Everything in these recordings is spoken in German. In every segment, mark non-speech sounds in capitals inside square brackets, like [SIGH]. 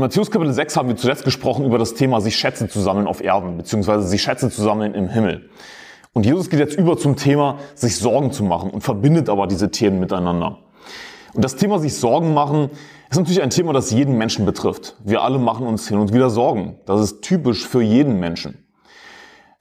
In Matthäus Kapitel 6 haben wir zuletzt gesprochen über das Thema, sich Schätze zu sammeln auf Erden, beziehungsweise sich Schätze zu sammeln im Himmel. Und Jesus geht jetzt über zum Thema, sich Sorgen zu machen und verbindet aber diese Themen miteinander. Und das Thema sich Sorgen machen ist natürlich ein Thema, das jeden Menschen betrifft. Wir alle machen uns hin und wieder Sorgen. Das ist typisch für jeden Menschen.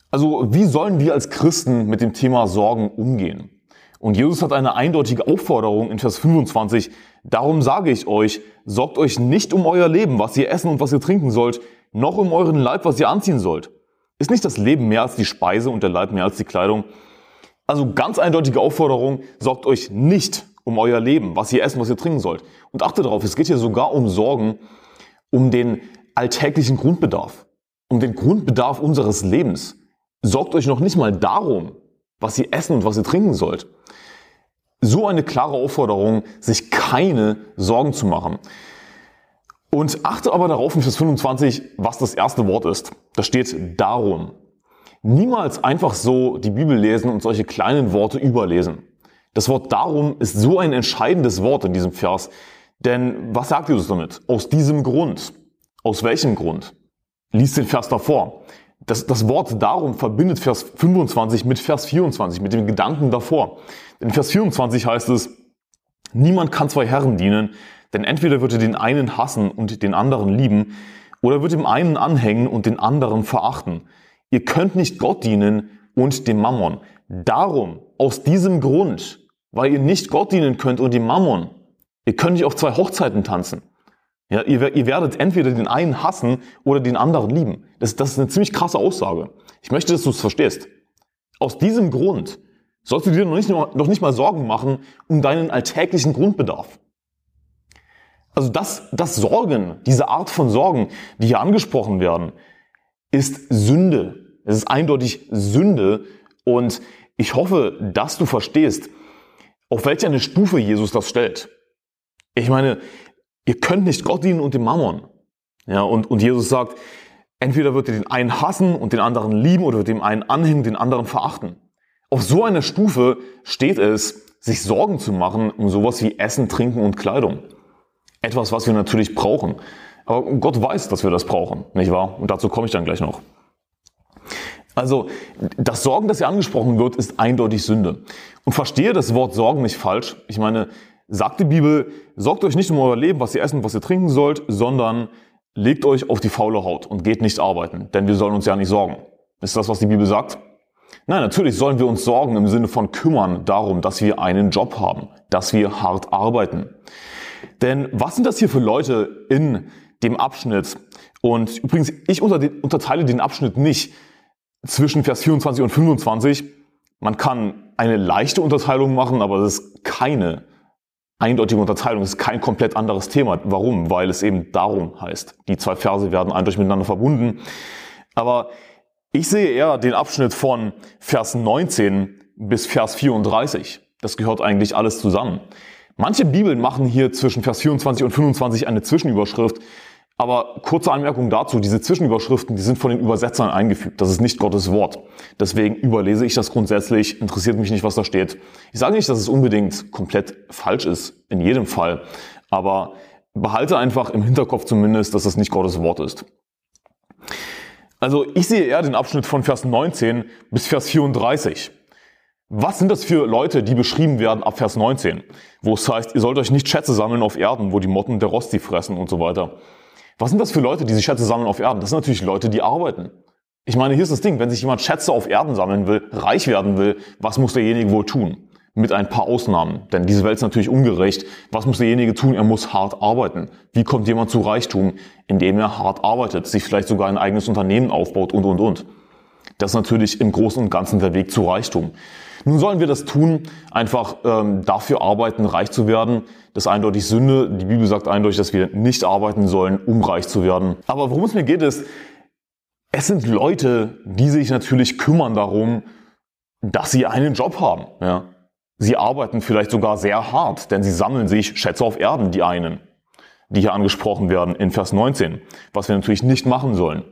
Also wie sollen wir als Christen mit dem Thema Sorgen umgehen? Und Jesus hat eine eindeutige Aufforderung in Vers 25. Darum sage ich euch, sorgt euch nicht um euer Leben, was ihr essen und was ihr trinken sollt, noch um euren Leib, was ihr anziehen sollt. Ist nicht das Leben mehr als die Speise und der Leib mehr als die Kleidung? Also ganz eindeutige Aufforderung, sorgt euch nicht um euer Leben, was ihr essen, was ihr trinken sollt. Und achtet darauf, es geht hier sogar um Sorgen, um den alltäglichen Grundbedarf, um den Grundbedarf unseres Lebens sorgt euch noch nicht mal darum, was ihr essen und was ihr trinken sollt. So eine klare Aufforderung, sich keine Sorgen zu machen. Und achte aber darauf in Vers 25, was das erste Wort ist. Da steht darum. Niemals einfach so die Bibel lesen und solche kleinen Worte überlesen. Das Wort darum ist so ein entscheidendes Wort in diesem Vers. Denn was sagt Jesus damit? Aus diesem Grund. Aus welchem Grund? Lies den Vers davor. Das, das Wort darum verbindet Vers 25 mit Vers 24, mit dem Gedanken davor. In Vers 24 heißt es, niemand kann zwei Herren dienen, denn entweder wird er den einen hassen und den anderen lieben, oder wird dem einen anhängen und den anderen verachten. Ihr könnt nicht Gott dienen und dem Mammon. Darum, aus diesem Grund, weil ihr nicht Gott dienen könnt und dem Mammon, ihr könnt nicht auf zwei Hochzeiten tanzen. Ja, ihr, ihr werdet entweder den einen hassen oder den anderen lieben. Das, das ist eine ziemlich krasse Aussage. Ich möchte, dass du es verstehst. Aus diesem Grund sollst du dir noch nicht, noch nicht mal Sorgen machen um deinen alltäglichen Grundbedarf. Also das, das Sorgen, diese Art von Sorgen, die hier angesprochen werden, ist Sünde. Es ist eindeutig Sünde und ich hoffe, dass du verstehst, auf welche eine Stufe Jesus das stellt. Ich meine, ihr könnt nicht Gott dienen und dem Mammon. Ja, und, und Jesus sagt, entweder wird ihr den einen hassen und den anderen lieben oder wird dem einen anhängen, den anderen verachten. Auf so einer Stufe steht es, sich Sorgen zu machen um sowas wie Essen, Trinken und Kleidung. Etwas, was wir natürlich brauchen. Aber Gott weiß, dass wir das brauchen, nicht wahr? Und dazu komme ich dann gleich noch. Also, das Sorgen, das hier angesprochen wird, ist eindeutig Sünde. Und verstehe das Wort Sorgen nicht falsch. Ich meine, sagt die Bibel, sorgt euch nicht um euer Leben, was ihr essen, was ihr trinken sollt, sondern legt euch auf die faule Haut und geht nicht arbeiten, denn wir sollen uns ja nicht sorgen. Ist das, was die Bibel sagt? Nein, natürlich sollen wir uns sorgen im Sinne von kümmern darum, dass wir einen Job haben, dass wir hart arbeiten. Denn was sind das hier für Leute in dem Abschnitt? Und übrigens, ich unterteile den Abschnitt nicht zwischen Vers 24 und 25. Man kann eine leichte Unterteilung machen, aber das ist keine eindeutige Unterteilung. Ist kein komplett anderes Thema. Warum? Weil es eben darum heißt. Die zwei Verse werden eindeutig miteinander verbunden. Aber ich sehe eher den Abschnitt von Vers 19 bis Vers 34. Das gehört eigentlich alles zusammen. Manche Bibeln machen hier zwischen Vers 24 und 25 eine Zwischenüberschrift. Aber kurze Anmerkung dazu, diese Zwischenüberschriften, die sind von den Übersetzern eingefügt. Das ist nicht Gottes Wort. Deswegen überlese ich das grundsätzlich, interessiert mich nicht, was da steht. Ich sage nicht, dass es unbedingt komplett falsch ist, in jedem Fall. Aber behalte einfach im Hinterkopf zumindest, dass es nicht Gottes Wort ist. Also ich sehe eher den Abschnitt von Vers 19 bis Vers 34. Was sind das für Leute, die beschrieben werden ab Vers 19? Wo es heißt, ihr sollt euch nicht Schätze sammeln auf Erden, wo die Motten der Rost die fressen und so weiter. Was sind das für Leute, die sich Schätze sammeln auf Erden? Das sind natürlich Leute, die arbeiten. Ich meine, hier ist das Ding, wenn sich jemand Schätze auf Erden sammeln will, reich werden will, was muss derjenige wohl tun? Mit ein paar Ausnahmen. Denn diese Welt ist natürlich ungerecht. Was muss derjenige tun? Er muss hart arbeiten. Wie kommt jemand zu Reichtum? Indem er hart arbeitet, sich vielleicht sogar ein eigenes Unternehmen aufbaut und, und, und. Das ist natürlich im Großen und Ganzen der Weg zu Reichtum. Nun sollen wir das tun, einfach ähm, dafür arbeiten, reich zu werden. Das ist eindeutig Sünde. Die Bibel sagt eindeutig, dass wir nicht arbeiten sollen, um reich zu werden. Aber worum es mir geht, ist, es sind Leute, die sich natürlich kümmern darum, dass sie einen Job haben. Ja. Sie arbeiten vielleicht sogar sehr hart, denn sie sammeln sich Schätze auf Erden, die einen, die hier angesprochen werden in Vers 19, was wir natürlich nicht machen sollen.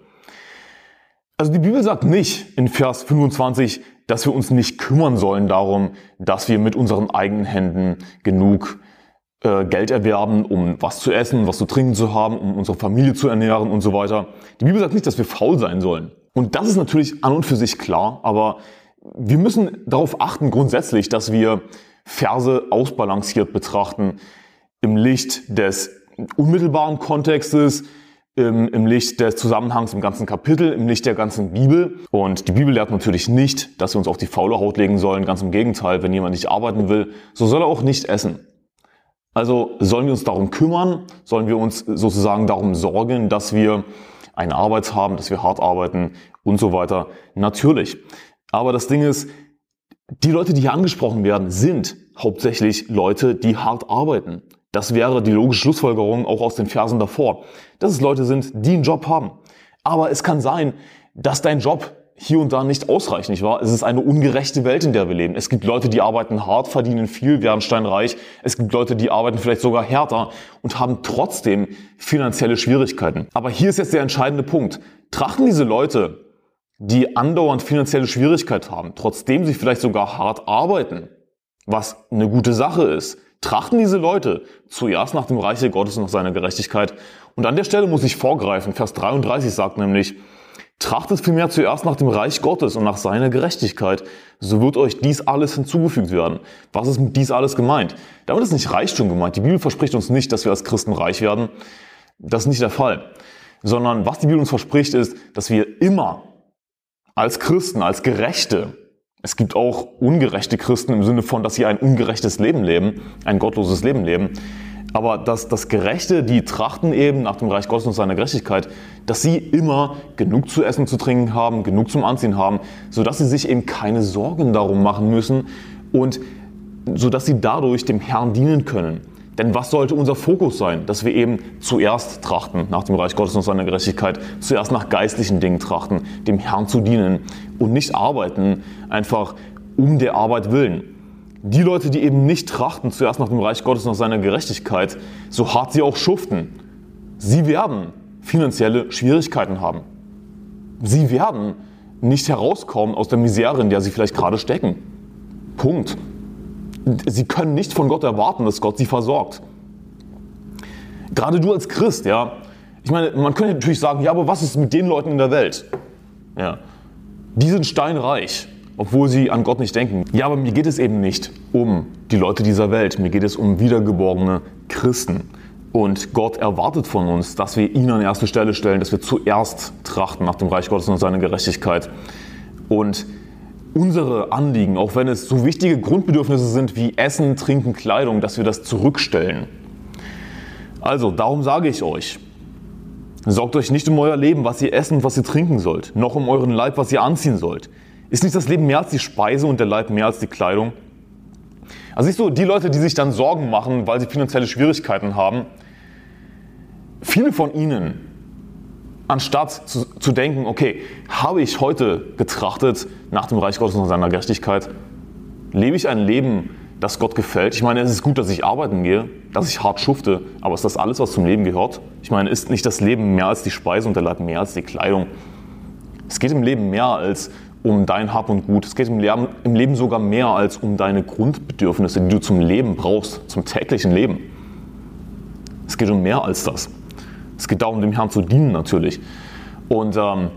Also die Bibel sagt nicht in Vers 25, dass wir uns nicht kümmern sollen darum, dass wir mit unseren eigenen Händen genug äh, Geld erwerben, um was zu essen, was zu trinken zu haben, um unsere Familie zu ernähren und so weiter. Die Bibel sagt nicht, dass wir faul sein sollen. Und das ist natürlich an und für sich klar, aber wir müssen darauf achten grundsätzlich, dass wir Verse ausbalanciert betrachten im Licht des unmittelbaren Kontextes, im, im Licht des Zusammenhangs im ganzen Kapitel, im Licht der ganzen Bibel. Und die Bibel lehrt natürlich nicht, dass wir uns auf die faule Haut legen sollen. Ganz im Gegenteil, wenn jemand nicht arbeiten will, so soll er auch nicht essen. Also sollen wir uns darum kümmern, sollen wir uns sozusagen darum sorgen, dass wir eine Arbeit haben, dass wir hart arbeiten und so weiter. Natürlich. Aber das Ding ist, die Leute, die hier angesprochen werden, sind hauptsächlich Leute, die hart arbeiten. Das wäre die logische Schlussfolgerung auch aus den Versen davor. Dass es Leute sind, die einen Job haben. Aber es kann sein, dass dein Job hier und da nicht ausreicht, nicht wahr? Es ist eine ungerechte Welt, in der wir leben. Es gibt Leute, die arbeiten hart, verdienen viel, werden steinreich. Es gibt Leute, die arbeiten vielleicht sogar härter und haben trotzdem finanzielle Schwierigkeiten. Aber hier ist jetzt der entscheidende Punkt. Trachten diese Leute, die andauernd finanzielle Schwierigkeiten haben, trotzdem sie vielleicht sogar hart arbeiten, was eine gute Sache ist, trachten diese Leute zuerst nach dem Reiche Gottes und nach seiner Gerechtigkeit. Und an der Stelle muss ich vorgreifen. Vers 33 sagt nämlich, Trachtet vielmehr zuerst nach dem Reich Gottes und nach seiner Gerechtigkeit, so wird euch dies alles hinzugefügt werden. Was ist mit dies alles gemeint? Damit ist nicht Reichtum gemeint. Die Bibel verspricht uns nicht, dass wir als Christen reich werden. Das ist nicht der Fall. Sondern was die Bibel uns verspricht, ist, dass wir immer als Christen, als Gerechte, es gibt auch ungerechte Christen im Sinne von, dass sie ein ungerechtes Leben leben, ein gottloses Leben leben. Aber dass das Gerechte, die trachten eben nach dem Reich Gottes und seiner Gerechtigkeit, dass sie immer genug zu essen, zu trinken haben, genug zum Anziehen haben, sodass sie sich eben keine Sorgen darum machen müssen und sodass sie dadurch dem Herrn dienen können. Denn was sollte unser Fokus sein? Dass wir eben zuerst trachten nach dem Reich Gottes und seiner Gerechtigkeit, zuerst nach geistlichen Dingen trachten, dem Herrn zu dienen und nicht arbeiten, einfach um der Arbeit willen. Die Leute, die eben nicht trachten zuerst nach dem Reich Gottes und nach seiner Gerechtigkeit, so hart sie auch schuften, sie werden finanzielle Schwierigkeiten haben. Sie werden nicht herauskommen aus der Misere, in der sie vielleicht gerade stecken. Punkt. Sie können nicht von Gott erwarten, dass Gott sie versorgt. Gerade du als Christ, ja. Ich meine, man könnte natürlich sagen, ja, aber was ist mit den Leuten in der Welt? Ja. Die sind steinreich, obwohl sie an Gott nicht denken. Ja, aber mir geht es eben nicht um die Leute dieser Welt. Mir geht es um wiedergeborene Christen. Und Gott erwartet von uns, dass wir ihn an erste Stelle stellen, dass wir zuerst trachten nach dem Reich Gottes und seiner Gerechtigkeit. Und unsere Anliegen, auch wenn es so wichtige Grundbedürfnisse sind wie Essen, Trinken, Kleidung, dass wir das zurückstellen. Also, darum sage ich euch, sorgt euch nicht um euer Leben, was ihr essen und was ihr trinken sollt, noch um euren Leib, was ihr anziehen sollt. Ist nicht das Leben mehr als die Speise und der Leib mehr als die Kleidung? Also siehst du, die Leute, die sich dann Sorgen machen, weil sie finanzielle Schwierigkeiten haben, viele von ihnen anstatt zu, zu denken, okay, habe ich heute getrachtet nach dem Reich Gottes und seiner Gerechtigkeit? Lebe ich ein Leben, das Gott gefällt? Ich meine, es ist gut, dass ich arbeiten gehe, dass ich hart schufte, aber ist das alles, was zum Leben gehört? Ich meine, ist nicht das Leben mehr als die Speise und der Leib mehr als die Kleidung? Es geht im Leben mehr als um dein Hab und Gut. Es geht im Leben, im Leben sogar mehr als um deine Grundbedürfnisse, die du zum Leben brauchst, zum täglichen Leben. Es geht um mehr als das. Es geht darum, dem Herrn zu dienen natürlich. Und ähm,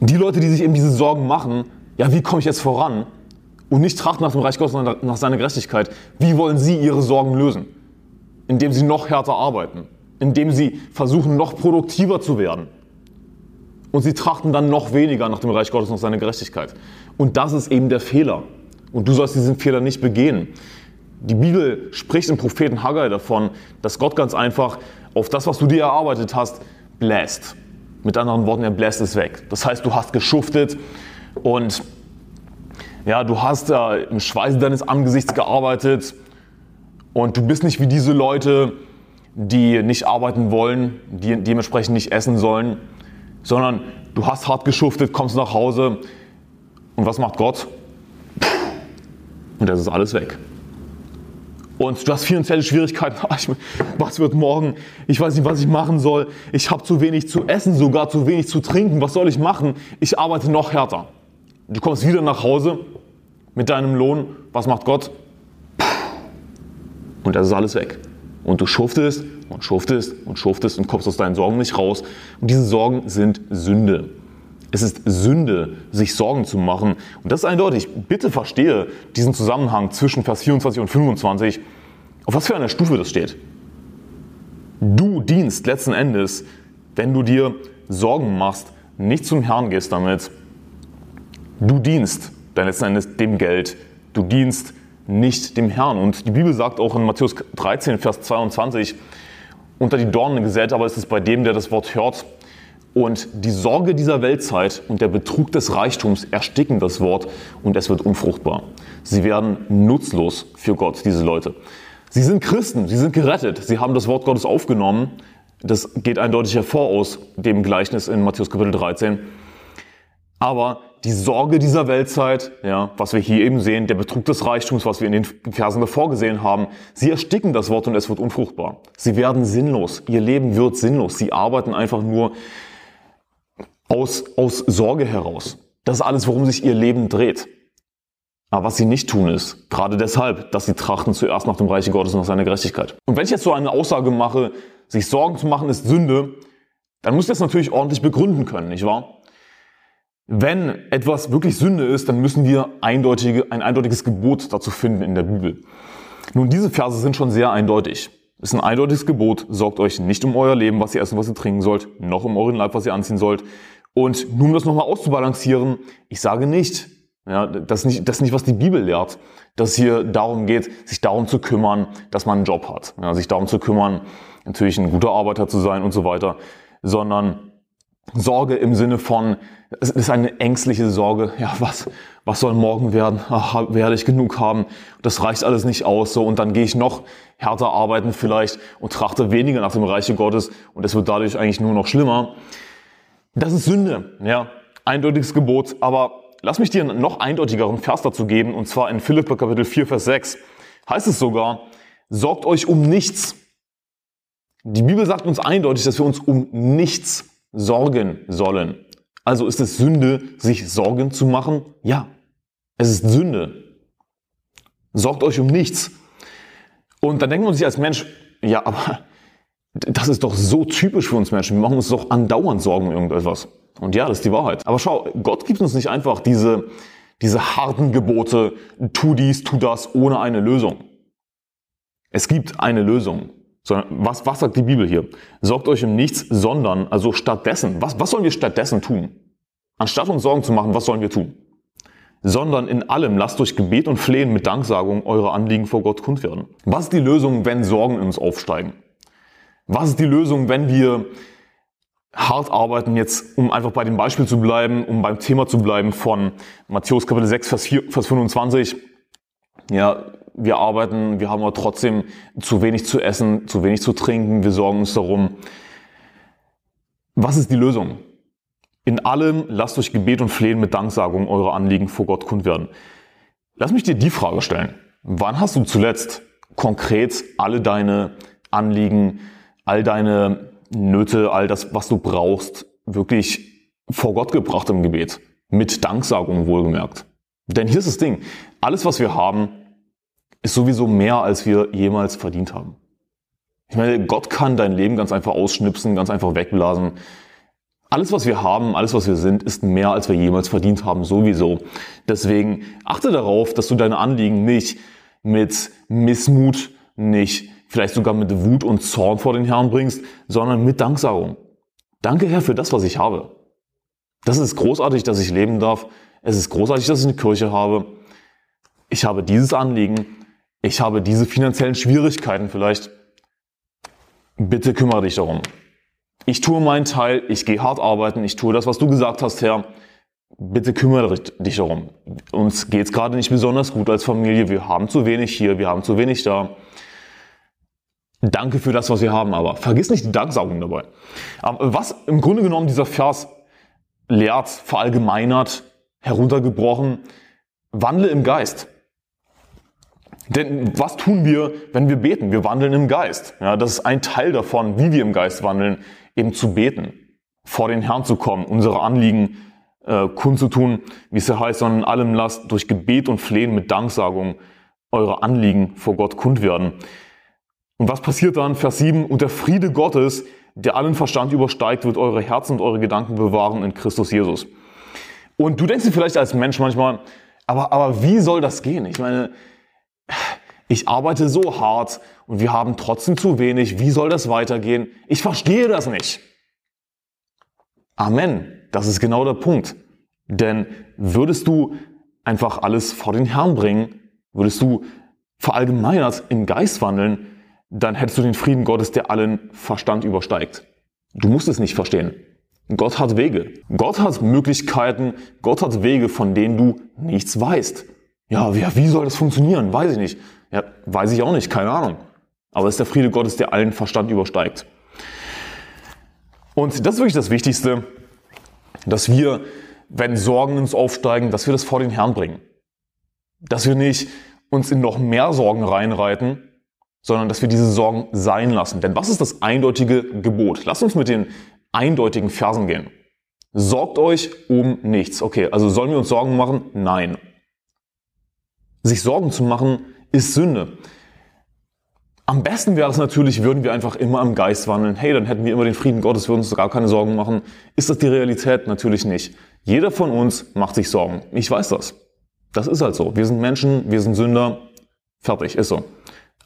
die Leute, die sich eben diese Sorgen machen, ja, wie komme ich jetzt voran? Und nicht trachten nach dem Reich Gottes, sondern nach seiner Gerechtigkeit. Wie wollen sie ihre Sorgen lösen? Indem sie noch härter arbeiten. Indem sie versuchen, noch produktiver zu werden. Und sie trachten dann noch weniger nach dem Reich Gottes und nach seiner Gerechtigkeit. Und das ist eben der Fehler. Und du sollst diesen Fehler nicht begehen. Die Bibel spricht im Propheten Haggai davon, dass Gott ganz einfach auf das, was du dir erarbeitet hast, bläst. Mit anderen Worten, er bläst es weg. Das heißt, du hast geschuftet und ja, du hast äh, im Schweiße deines Angesichts gearbeitet und du bist nicht wie diese Leute, die nicht arbeiten wollen, die dementsprechend nicht essen sollen, sondern du hast hart geschuftet, kommst nach Hause und was macht Gott? Und das ist alles weg und du hast finanzielle Schwierigkeiten, [LAUGHS] was wird morgen, ich weiß nicht, was ich machen soll, ich habe zu wenig zu essen, sogar zu wenig zu trinken, was soll ich machen? Ich arbeite noch härter. Du kommst wieder nach Hause mit deinem Lohn, was macht Gott? Und das ist alles weg. Und du schuftest und schuftest und schuftest und kommst aus deinen Sorgen nicht raus. Und diese Sorgen sind Sünde. Es ist Sünde, sich Sorgen zu machen. Und das ist eindeutig. Bitte verstehe diesen Zusammenhang zwischen Vers 24 und 25, auf was für einer Stufe das steht. Du dienst letzten Endes, wenn du dir Sorgen machst, nicht zum Herrn gehst damit. Du dienst dann letzten Endes dem Geld. Du dienst nicht dem Herrn. Und die Bibel sagt auch in Matthäus 13, Vers 22, unter die Dornen gesät, aber es ist bei dem, der das Wort hört. Und die Sorge dieser Weltzeit und der Betrug des Reichtums ersticken das Wort und es wird unfruchtbar. Sie werden nutzlos für Gott, diese Leute. Sie sind Christen, sie sind gerettet, sie haben das Wort Gottes aufgenommen. Das geht eindeutig hervor aus dem Gleichnis in Matthäus Kapitel 13. Aber die Sorge dieser Weltzeit, ja, was wir hier eben sehen, der Betrug des Reichtums, was wir in den Versen davor gesehen haben, sie ersticken das Wort und es wird unfruchtbar. Sie werden sinnlos. Ihr Leben wird sinnlos. Sie arbeiten einfach nur aus, aus Sorge heraus. Das ist alles, worum sich ihr Leben dreht. Aber was sie nicht tun ist, gerade deshalb, dass sie trachten zuerst nach dem Reiche Gottes und nach seiner Gerechtigkeit. Und wenn ich jetzt so eine Aussage mache, sich Sorgen zu machen ist Sünde, dann muss ich das natürlich ordentlich begründen können, nicht wahr? Wenn etwas wirklich Sünde ist, dann müssen wir eindeutige, ein eindeutiges Gebot dazu finden in der Bibel. Nun, diese Verse sind schon sehr eindeutig. Es ist ein eindeutiges Gebot, sorgt euch nicht um euer Leben, was ihr essen, was ihr trinken sollt, noch um euren Leib, was ihr anziehen sollt. Und nun, um das nochmal auszubalancieren, ich sage nicht, ja, das ist nicht, das ist nicht, was die Bibel lehrt, dass es hier darum geht, sich darum zu kümmern, dass man einen Job hat, ja, sich darum zu kümmern, natürlich ein guter Arbeiter zu sein und so weiter, sondern Sorge im Sinne von, es ist eine ängstliche Sorge. Ja, was, was soll morgen werden? Ach, werde ich genug haben? Das reicht alles nicht aus. So, und dann gehe ich noch härter arbeiten vielleicht und trachte weniger nach dem Reiche Gottes und es wird dadurch eigentlich nur noch schlimmer. Das ist Sünde, ja. Eindeutiges Gebot. Aber lass mich dir einen noch eindeutigeren Vers dazu geben und zwar in Philipper Kapitel 4, Vers 6 heißt es sogar, sorgt euch um nichts. Die Bibel sagt uns eindeutig, dass wir uns um nichts sorgen sollen. Also ist es Sünde, sich Sorgen zu machen? Ja, es ist Sünde. Sorgt euch um nichts. Und dann denkt man sich als Mensch, ja, aber das ist doch so typisch für uns Menschen. Wir machen uns doch andauernd Sorgen um irgendetwas. Und ja, das ist die Wahrheit. Aber schau, Gott gibt uns nicht einfach diese, diese harten Gebote, tu dies, tu das, ohne eine Lösung. Es gibt eine Lösung. Sondern was, was sagt die Bibel hier? Sorgt euch um nichts, sondern, also stattdessen, was, was sollen wir stattdessen tun? Anstatt uns Sorgen zu machen, was sollen wir tun? Sondern in allem lasst durch Gebet und Flehen mit Danksagung eure Anliegen vor Gott kund werden. Was ist die Lösung, wenn Sorgen in uns aufsteigen? Was ist die Lösung, wenn wir hart arbeiten, jetzt, um einfach bei dem Beispiel zu bleiben, um beim Thema zu bleiben von Matthäus Kapitel 6, Vers, 4, Vers 25. Ja, wir arbeiten, wir haben aber trotzdem zu wenig zu essen, zu wenig zu trinken, wir sorgen uns darum. Was ist die Lösung? In allem lasst durch Gebet und Flehen mit Danksagung eure Anliegen vor Gott kund werden. Lass mich dir die Frage stellen. Wann hast du zuletzt konkret alle deine Anliegen, all deine Nöte, all das, was du brauchst, wirklich vor Gott gebracht im Gebet? Mit Danksagung wohlgemerkt. Denn hier ist das Ding. Alles, was wir haben, ist sowieso mehr, als wir jemals verdient haben. Ich meine, Gott kann dein Leben ganz einfach ausschnipsen, ganz einfach wegblasen. Alles, was wir haben, alles, was wir sind, ist mehr, als wir jemals verdient haben, sowieso. Deswegen achte darauf, dass du deine Anliegen nicht mit Missmut, nicht vielleicht sogar mit Wut und Zorn vor den Herrn bringst, sondern mit Danksagung. Danke, Herr, für das, was ich habe. Das ist großartig, dass ich leben darf. Es ist großartig, dass ich eine Kirche habe. Ich habe dieses Anliegen ich habe diese finanziellen Schwierigkeiten vielleicht. Bitte kümmere dich darum. Ich tue meinen Teil, ich gehe hart arbeiten, ich tue das, was du gesagt hast, Herr. Bitte kümmere dich darum. Uns geht es gerade nicht besonders gut als Familie. Wir haben zu wenig hier, wir haben zu wenig da. Danke für das, was wir haben, aber vergiss nicht die Danksagung dabei. Was im Grunde genommen dieser Vers lehrt, verallgemeinert, heruntergebrochen, wandle im Geist. Denn was tun wir, wenn wir beten? Wir wandeln im Geist. Ja, das ist ein Teil davon, wie wir im Geist wandeln, eben zu beten, vor den Herrn zu kommen, unsere Anliegen äh, kundzutun, wie es ja heißt, sondern in allem lasst durch Gebet und Flehen mit Danksagung eure Anliegen vor Gott kund werden. Und was passiert dann? Vers 7. Und der Friede Gottes, der allen Verstand übersteigt, wird eure Herzen und eure Gedanken bewahren in Christus Jesus. Und du denkst dir vielleicht als Mensch manchmal, aber, aber wie soll das gehen? Ich meine, ich arbeite so hart und wir haben trotzdem zu wenig. Wie soll das weitergehen? Ich verstehe das nicht. Amen. Das ist genau der Punkt. Denn würdest du einfach alles vor den Herrn bringen, würdest du verallgemeinert im Geist wandeln, dann hättest du den Frieden Gottes, der allen Verstand übersteigt. Du musst es nicht verstehen. Gott hat Wege. Gott hat Möglichkeiten. Gott hat Wege, von denen du nichts weißt. Ja, wie, soll das funktionieren? Weiß ich nicht. Ja, weiß ich auch nicht, keine Ahnung. Aber es ist der Friede Gottes, der allen Verstand übersteigt. Und das ist wirklich das Wichtigste, dass wir, wenn Sorgen uns aufsteigen, dass wir das vor den Herrn bringen. Dass wir nicht uns in noch mehr Sorgen reinreiten, sondern dass wir diese Sorgen sein lassen. Denn was ist das eindeutige Gebot? Lasst uns mit den eindeutigen Versen gehen. Sorgt euch um nichts. Okay, also sollen wir uns Sorgen machen? Nein. Sich Sorgen zu machen ist Sünde. Am besten wäre es natürlich, würden wir einfach immer im Geist wandeln. Hey, dann hätten wir immer den Frieden Gottes, würden uns gar keine Sorgen machen. Ist das die Realität? Natürlich nicht. Jeder von uns macht sich Sorgen. Ich weiß das. Das ist halt so. Wir sind Menschen, wir sind Sünder. Fertig, ist so.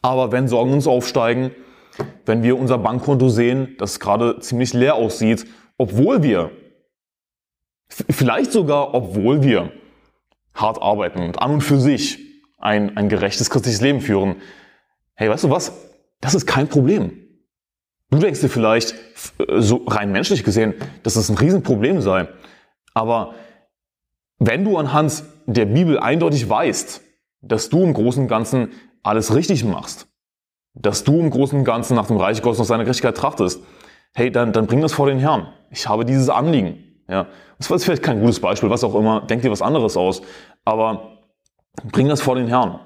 Aber wenn Sorgen uns aufsteigen, wenn wir unser Bankkonto sehen, das gerade ziemlich leer aussieht, obwohl wir, vielleicht sogar obwohl wir hart arbeiten und an und für sich ein, ein gerechtes christliches Leben führen. Hey, weißt du was? Das ist kein Problem. Du denkst dir vielleicht, so rein menschlich gesehen, dass das ein Riesenproblem sei. Aber wenn du anhand der Bibel eindeutig weißt, dass du im Großen und Ganzen alles richtig machst, dass du im Großen und Ganzen nach dem Reich Gottes nach seiner Gerechtigkeit trachtest, hey, dann, dann bring das vor den Herrn. Ich habe dieses Anliegen. Ja, das war vielleicht kein gutes Beispiel, was auch immer. Denk dir was anderes aus. Aber Bring das vor den Herrn.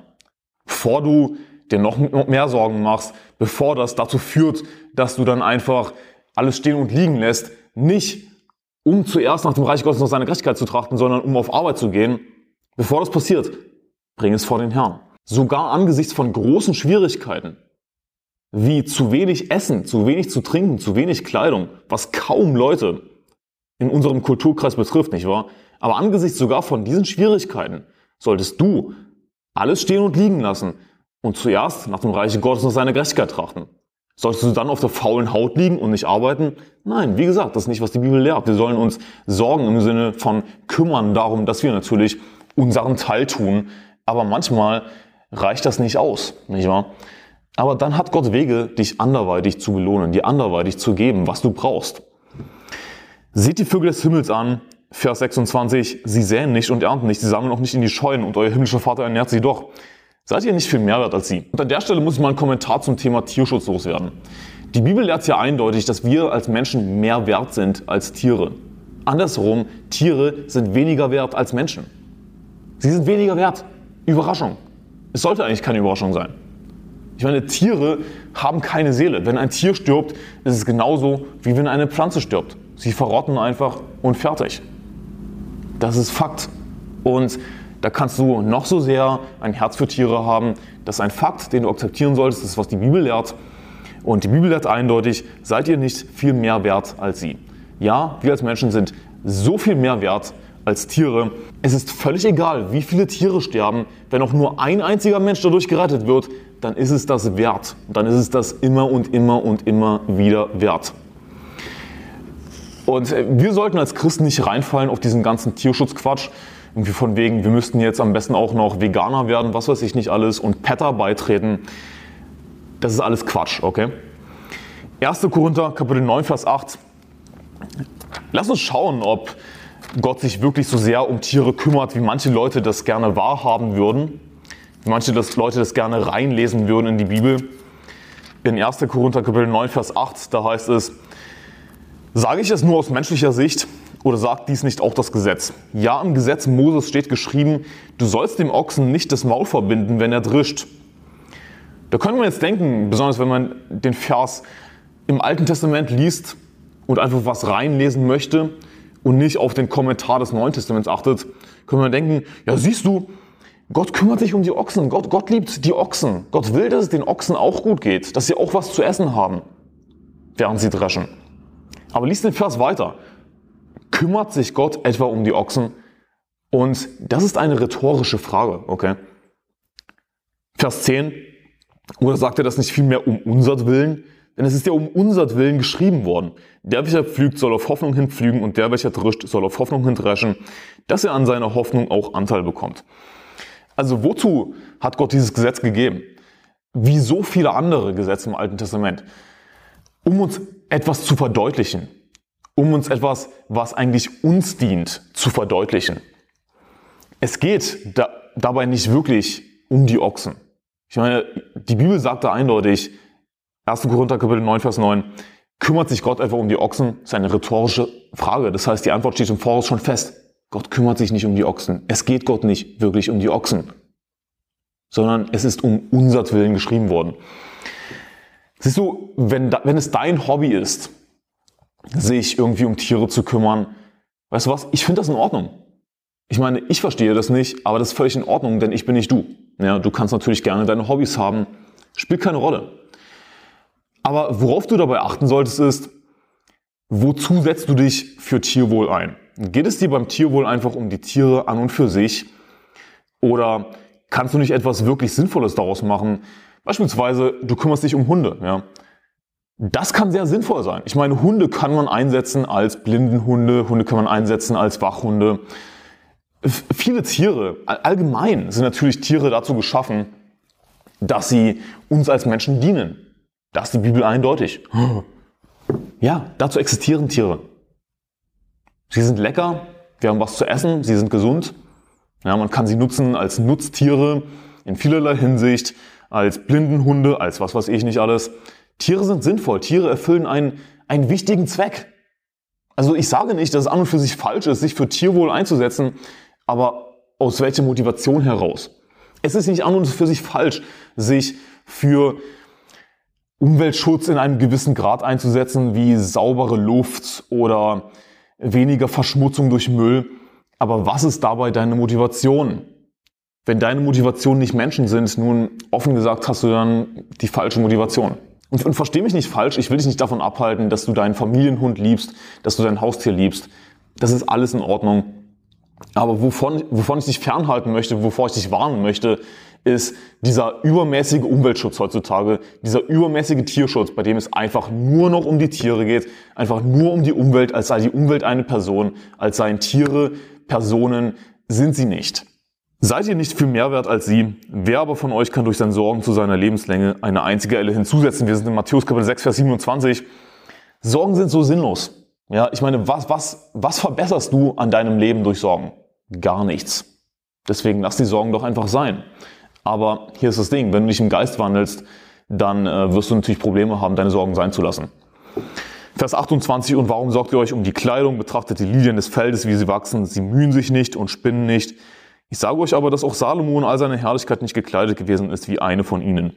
Bevor du dir noch mehr Sorgen machst, bevor das dazu führt, dass du dann einfach alles stehen und liegen lässt, nicht um zuerst nach dem Reich Gottes nach seiner Gerechtigkeit zu trachten, sondern um auf Arbeit zu gehen. Bevor das passiert, bring es vor den Herrn. Sogar angesichts von großen Schwierigkeiten, wie zu wenig Essen, zu wenig zu trinken, zu wenig Kleidung, was kaum Leute in unserem Kulturkreis betrifft, nicht wahr? Aber angesichts sogar von diesen Schwierigkeiten solltest du alles stehen und liegen lassen und zuerst nach dem Reiche Gottes und seiner Gerechtigkeit trachten. Solltest du dann auf der faulen Haut liegen und nicht arbeiten? Nein, wie gesagt, das ist nicht, was die Bibel lehrt. Wir sollen uns sorgen im Sinne von kümmern darum, dass wir natürlich unseren Teil tun. Aber manchmal reicht das nicht aus, nicht wahr? Aber dann hat Gott Wege, dich anderweitig zu belohnen, dir anderweitig zu geben, was du brauchst. Seht die Vögel des Himmels an, Vers 26, sie säen nicht und ernten nicht, sie sammeln auch nicht in die Scheunen und euer himmlischer Vater ernährt sie doch. Seid ihr nicht viel mehr wert als sie? Und an der Stelle muss ich mal einen Kommentar zum Thema Tierschutz loswerden. Die Bibel lehrt ja eindeutig, dass wir als Menschen mehr wert sind als Tiere. Andersherum, Tiere sind weniger wert als Menschen. Sie sind weniger wert. Überraschung. Es sollte eigentlich keine Überraschung sein. Ich meine, Tiere haben keine Seele. Wenn ein Tier stirbt, ist es genauso, wie wenn eine Pflanze stirbt. Sie verrotten einfach und fertig. Das ist Fakt. Und da kannst du noch so sehr ein Herz für Tiere haben. Das ist ein Fakt, den du akzeptieren solltest. Das ist, was die Bibel lehrt. Und die Bibel lehrt eindeutig, seid ihr nicht viel mehr wert als sie. Ja, wir als Menschen sind so viel mehr wert als Tiere. Es ist völlig egal, wie viele Tiere sterben. Wenn auch nur ein einziger Mensch dadurch gerettet wird, dann ist es das wert. dann ist es das immer und immer und immer wieder wert. Und äh, wir sollten als Christen nicht reinfallen auf diesen ganzen Tierschutzquatsch. Irgendwie von wegen, wir müssten jetzt am besten auch noch Veganer werden, was weiß ich nicht alles, und Petter beitreten. Das ist alles Quatsch, okay? 1. Korinther, Kapitel 9, Vers 8. Lass uns schauen, ob Gott sich wirklich so sehr um Tiere kümmert, wie manche Leute das gerne wahrhaben würden, wie manche das, Leute das gerne reinlesen würden in die Bibel. In 1. Korinther, Kapitel 9, Vers 8, da heißt es, Sage ich es nur aus menschlicher Sicht oder sagt dies nicht auch das Gesetz? Ja, im Gesetz Moses steht geschrieben, du sollst dem Ochsen nicht das Maul verbinden, wenn er drischt. Da könnte man jetzt denken, besonders wenn man den Vers im Alten Testament liest und einfach was reinlesen möchte und nicht auf den Kommentar des Neuen Testaments achtet, könnte man denken, ja siehst du, Gott kümmert sich um die Ochsen. Gott, Gott liebt die Ochsen. Gott will, dass es den Ochsen auch gut geht, dass sie auch was zu essen haben, während sie dreschen. Aber liest den Vers weiter. Kümmert sich Gott etwa um die Ochsen? Und das ist eine rhetorische Frage, okay? Vers 10. Oder sagt er das nicht vielmehr um unser Willen? Denn es ist ja um unser Willen geschrieben worden. Der, welcher pflügt, soll auf Hoffnung hin pflügen und der, welcher drischt, soll auf Hoffnung hin dreschen, dass er an seiner Hoffnung auch Anteil bekommt. Also wozu hat Gott dieses Gesetz gegeben? Wie so viele andere Gesetze im Alten Testament. Um uns etwas zu verdeutlichen. Um uns etwas, was eigentlich uns dient, zu verdeutlichen. Es geht da, dabei nicht wirklich um die Ochsen. Ich meine, die Bibel sagt da eindeutig, 1. Korinther Kapitel 9, Vers 9, kümmert sich Gott einfach um die Ochsen? Das ist eine rhetorische Frage. Das heißt, die Antwort steht im Voraus schon fest. Gott kümmert sich nicht um die Ochsen. Es geht Gott nicht wirklich um die Ochsen, sondern es ist um unser Willen geschrieben worden. Siehst du, wenn, wenn es dein Hobby ist, sich irgendwie um Tiere zu kümmern, weißt du was? Ich finde das in Ordnung. Ich meine, ich verstehe das nicht, aber das ist völlig in Ordnung, denn ich bin nicht du. Ja, du kannst natürlich gerne deine Hobbys haben, spielt keine Rolle. Aber worauf du dabei achten solltest ist, wozu setzt du dich für Tierwohl ein? Geht es dir beim Tierwohl einfach um die Tiere an und für sich? Oder kannst du nicht etwas wirklich Sinnvolles daraus machen? Beispielsweise, du kümmerst dich um Hunde. Ja? Das kann sehr sinnvoll sein. Ich meine, Hunde kann man einsetzen als Blindenhunde, Hunde kann man einsetzen als Wachhunde. Viele Tiere, allgemein sind natürlich Tiere dazu geschaffen, dass sie uns als Menschen dienen. Das ist die Bibel eindeutig. Ja, dazu existieren Tiere. Sie sind lecker, wir haben was zu essen, sie sind gesund. Ja, man kann sie nutzen als Nutztiere in vielerlei Hinsicht, als Blindenhunde, als was weiß ich nicht alles. Tiere sind sinnvoll, Tiere erfüllen einen, einen wichtigen Zweck. Also ich sage nicht, dass es an und für sich falsch ist, sich für Tierwohl einzusetzen, aber aus welcher Motivation heraus? Es ist nicht an und für sich falsch, sich für Umweltschutz in einem gewissen Grad einzusetzen, wie saubere Luft oder weniger Verschmutzung durch Müll. Aber was ist dabei deine Motivation? Wenn deine Motivation nicht Menschen sind, nun offen gesagt hast du dann die falsche Motivation. Und, und versteh mich nicht falsch, ich will dich nicht davon abhalten, dass du deinen Familienhund liebst, dass du dein Haustier liebst. Das ist alles in Ordnung. Aber wovon, wovon ich dich fernhalten möchte, wovor ich dich warnen möchte, ist dieser übermäßige Umweltschutz heutzutage, dieser übermäßige Tierschutz, bei dem es einfach nur noch um die Tiere geht, einfach nur um die Umwelt, als sei die Umwelt eine Person, als seien Tiere Personen, sind sie nicht. Seid ihr nicht viel mehr wert als sie? Wer aber von euch kann durch sein Sorgen zu seiner Lebenslänge eine einzige Elle hinzusetzen? Wir sind in Matthäus Kapitel 6, Vers 27. Sorgen sind so sinnlos. Ja, ich meine, was, was, was verbesserst du an deinem Leben durch Sorgen? Gar nichts. Deswegen lass die Sorgen doch einfach sein. Aber hier ist das Ding, wenn du dich im Geist wandelst, dann äh, wirst du natürlich Probleme haben, deine Sorgen sein zu lassen. Vers 28, und warum sorgt ihr euch um die Kleidung? Betrachtet die Lilien des Feldes, wie sie wachsen. Sie mühen sich nicht und spinnen nicht. Ich sage euch aber, dass auch Salomo in all seiner Herrlichkeit nicht gekleidet gewesen ist wie eine von ihnen.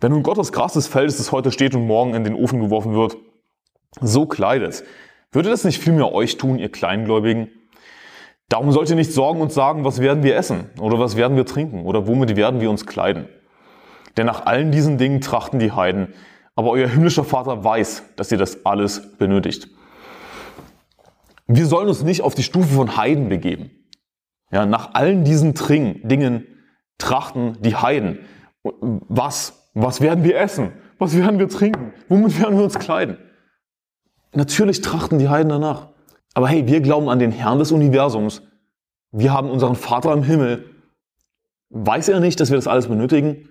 Wenn nun Gott das Gras des Feldes, das heute steht und morgen in den Ofen geworfen wird, so kleidet, würde das nicht vielmehr euch tun, ihr Kleingläubigen? Darum sollt ihr nicht sorgen und sagen, was werden wir essen oder was werden wir trinken oder womit werden wir uns kleiden. Denn nach allen diesen Dingen trachten die Heiden, aber euer himmlischer Vater weiß, dass ihr das alles benötigt. Wir sollen uns nicht auf die Stufe von Heiden begeben. Ja, nach allen diesen Tring, Dingen trachten die Heiden. Was? Was werden wir essen? Was werden wir trinken? Womit werden wir uns kleiden? Natürlich trachten die Heiden danach. Aber hey, wir glauben an den Herrn des Universums. Wir haben unseren Vater im Himmel. Weiß er nicht, dass wir das alles benötigen?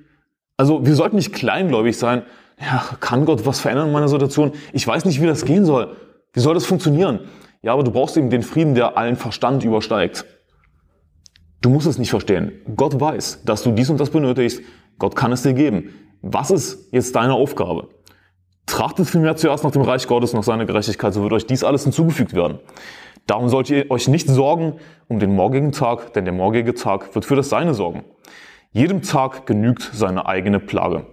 Also wir sollten nicht kleingläubig sein. Ja, kann Gott was verändern in meiner Situation? Ich weiß nicht, wie das gehen soll. Wie soll das funktionieren? Ja, aber du brauchst eben den Frieden, der allen Verstand übersteigt. Du musst es nicht verstehen. Gott weiß, dass du dies und das benötigst. Gott kann es dir geben. Was ist jetzt deine Aufgabe? Trachtet vielmehr zuerst nach dem Reich Gottes, nach seiner Gerechtigkeit, so wird euch dies alles hinzugefügt werden. Darum sollt ihr euch nicht sorgen um den morgigen Tag, denn der morgige Tag wird für das Seine sorgen. Jedem Tag genügt seine eigene Plage.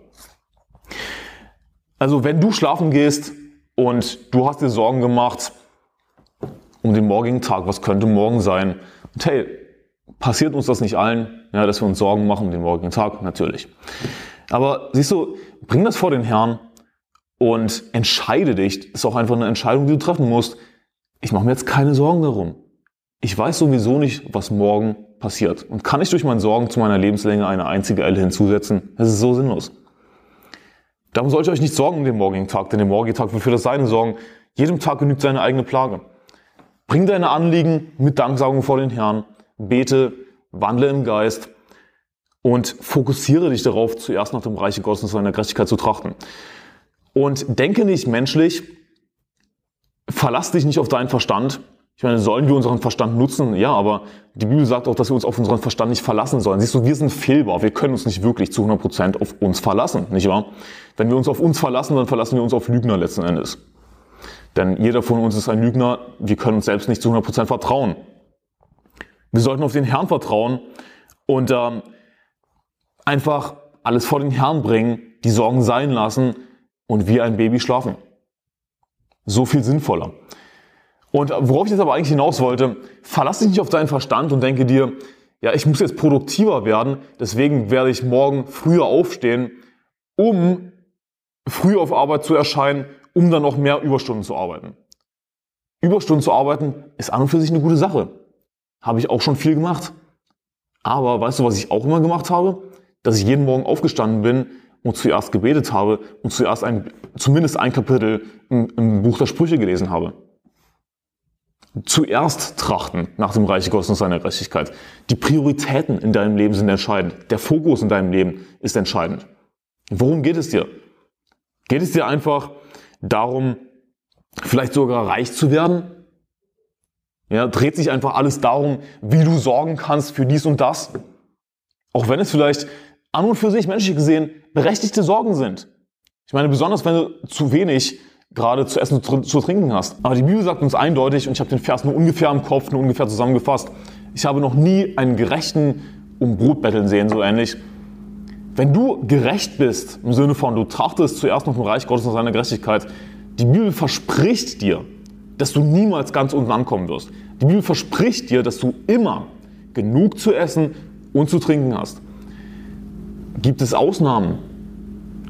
Also wenn du schlafen gehst und du hast dir Sorgen gemacht um den morgigen Tag, was könnte morgen sein? Und hey, Passiert uns das nicht allen, ja, dass wir uns Sorgen machen um den morgigen Tag? Natürlich. Aber siehst du, bring das vor den Herrn und entscheide dich. Ist auch einfach eine Entscheidung, die du treffen musst. Ich mache mir jetzt keine Sorgen darum. Ich weiß sowieso nicht, was morgen passiert. Und kann ich durch meine Sorgen zu meiner Lebenslänge eine einzige Elle hinzusetzen? Das ist so sinnlos. Darum sollt ihr euch nicht sorgen um den morgigen Tag, denn der morgige Tag wird für das Seine sorgen. Jedem Tag genügt seine eigene Plage. Bring deine Anliegen mit Danksagung vor den Herrn, bete, wandle im Geist und fokussiere dich darauf, zuerst nach dem Reiche Gottes und seiner Gerechtigkeit zu trachten. Und denke nicht menschlich, verlass dich nicht auf deinen Verstand, ich meine, sollen wir unseren Verstand nutzen? Ja, aber die Bibel sagt auch, dass wir uns auf unseren Verstand nicht verlassen sollen. Siehst du, wir sind fehlbar. Wir können uns nicht wirklich zu 100 Prozent auf uns verlassen, nicht wahr? Wenn wir uns auf uns verlassen, dann verlassen wir uns auf Lügner letzten Endes. Denn jeder von uns ist ein Lügner. Wir können uns selbst nicht zu 100 Prozent vertrauen. Wir sollten auf den Herrn vertrauen und ähm, einfach alles vor den Herrn bringen, die Sorgen sein lassen und wie ein Baby schlafen. So viel sinnvoller. Und worauf ich jetzt aber eigentlich hinaus wollte, verlass dich nicht auf deinen Verstand und denke dir, ja, ich muss jetzt produktiver werden, deswegen werde ich morgen früher aufstehen, um früher auf Arbeit zu erscheinen, um dann noch mehr Überstunden zu arbeiten. Überstunden zu arbeiten ist an und für sich eine gute Sache. Habe ich auch schon viel gemacht. Aber weißt du, was ich auch immer gemacht habe? Dass ich jeden Morgen aufgestanden bin und zuerst gebetet habe und zuerst ein, zumindest ein Kapitel im, im Buch der Sprüche gelesen habe zuerst trachten nach dem Reich Gottes und seiner Gerechtigkeit. Die Prioritäten in deinem Leben sind entscheidend. Der Fokus in deinem Leben ist entscheidend. Worum geht es dir? Geht es dir einfach darum, vielleicht sogar reich zu werden? Ja, dreht sich einfach alles darum, wie du sorgen kannst für dies und das? Auch wenn es vielleicht an und für sich menschlich gesehen berechtigte Sorgen sind. Ich meine, besonders wenn du zu wenig gerade zu essen und zu trinken hast. Aber die Bibel sagt uns eindeutig, und ich habe den Vers nur ungefähr im Kopf, nur ungefähr zusammengefasst, ich habe noch nie einen Gerechten um Brot betteln sehen, so ähnlich. Wenn du gerecht bist, im Sinne von, du trachtest zuerst noch dem Reich Gottes und seiner Gerechtigkeit, die Bibel verspricht dir, dass du niemals ganz unten ankommen wirst. Die Bibel verspricht dir, dass du immer genug zu essen und zu trinken hast. Gibt es Ausnahmen?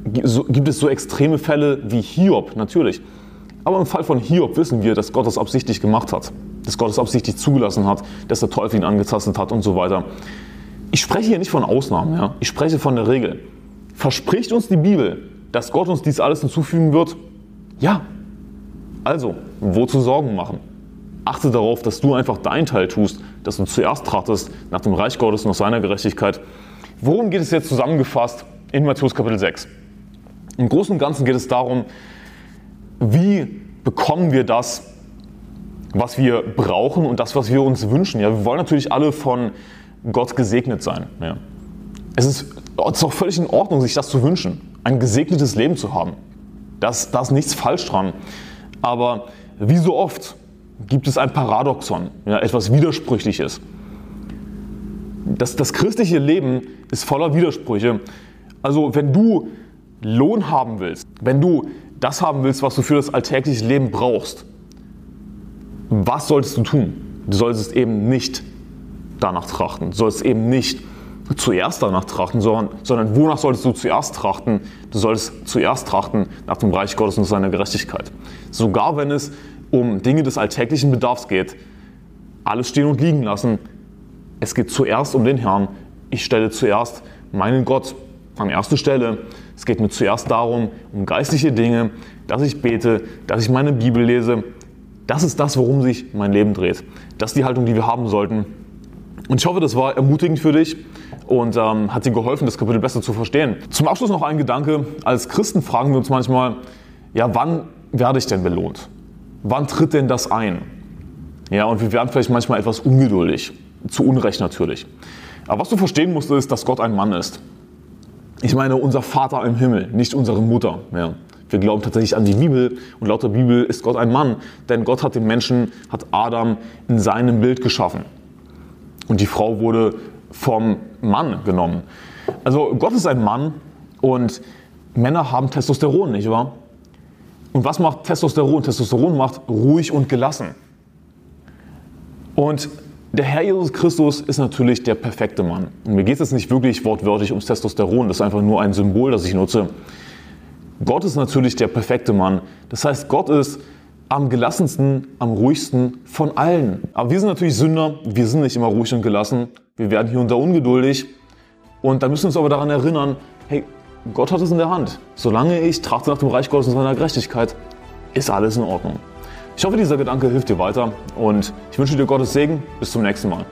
gibt es so extreme Fälle wie Hiob, natürlich. Aber im Fall von Hiob wissen wir, dass Gott das absichtlich gemacht hat, dass Gott es absichtlich zugelassen hat, dass der Teufel ihn angetastet hat und so weiter. Ich spreche hier nicht von Ausnahmen, ja? ich spreche von der Regel. Verspricht uns die Bibel, dass Gott uns dies alles hinzufügen wird? Ja. Also, wozu Sorgen machen? Achte darauf, dass du einfach deinen Teil tust, dass du zuerst trachtest nach dem Reich Gottes und nach seiner Gerechtigkeit. Worum geht es jetzt zusammengefasst in Matthäus Kapitel 6? Im Großen und Ganzen geht es darum, wie bekommen wir das, was wir brauchen und das, was wir uns wünschen. Ja, wir wollen natürlich alle von Gott gesegnet sein. Ja. Es, ist, es ist auch völlig in Ordnung, sich das zu wünschen, ein gesegnetes Leben zu haben. Das, da ist nichts falsch dran. Aber wie so oft gibt es ein Paradoxon, ja, etwas Widersprüchliches. Das, das christliche Leben ist voller Widersprüche. Also wenn du Lohn haben willst, wenn du das haben willst, was du für das alltägliche Leben brauchst, was solltest du tun? Du solltest eben nicht danach trachten. Du solltest eben nicht zuerst danach trachten, sondern, sondern wonach solltest du zuerst trachten? Du solltest zuerst trachten nach dem Reich Gottes und seiner Gerechtigkeit. Sogar wenn es um Dinge des alltäglichen Bedarfs geht, alles stehen und liegen lassen. Es geht zuerst um den Herrn. Ich stelle zuerst meinen Gott an erste Stelle. Es geht mir zuerst darum, um geistliche Dinge, dass ich bete, dass ich meine Bibel lese. Das ist das, worum sich mein Leben dreht. Das ist die Haltung, die wir haben sollten. Und ich hoffe, das war ermutigend für dich und ähm, hat dir geholfen, das Kapitel besser zu verstehen. Zum Abschluss noch ein Gedanke. Als Christen fragen wir uns manchmal, ja, wann werde ich denn belohnt? Wann tritt denn das ein? Ja, und wir werden vielleicht manchmal etwas ungeduldig. Zu Unrecht natürlich. Aber was du verstehen musst, ist, dass Gott ein Mann ist. Ich meine, unser Vater im Himmel, nicht unsere Mutter. Ja. Wir glauben tatsächlich an die Bibel und laut der Bibel ist Gott ein Mann, denn Gott hat den Menschen, hat Adam in seinem Bild geschaffen. Und die Frau wurde vom Mann genommen. Also Gott ist ein Mann und Männer haben Testosteron, nicht wahr? Und was macht Testosteron? Testosteron macht ruhig und gelassen. Und Der Herr Jesus Christus ist natürlich der perfekte Mann. Und mir geht es jetzt nicht wirklich wortwörtlich ums Testosteron, das ist einfach nur ein Symbol, das ich nutze. Gott ist natürlich der perfekte Mann. Das heißt, Gott ist am gelassensten, am ruhigsten von allen. Aber wir sind natürlich Sünder, wir sind nicht immer ruhig und gelassen. Wir werden hier und da ungeduldig. Und da müssen wir uns aber daran erinnern, hey, Gott hat es in der Hand. Solange ich trachte nach dem Reich Gottes und seiner Gerechtigkeit, ist alles in Ordnung. Ich hoffe, dieser Gedanke hilft dir weiter und ich wünsche dir Gottes Segen. Bis zum nächsten Mal.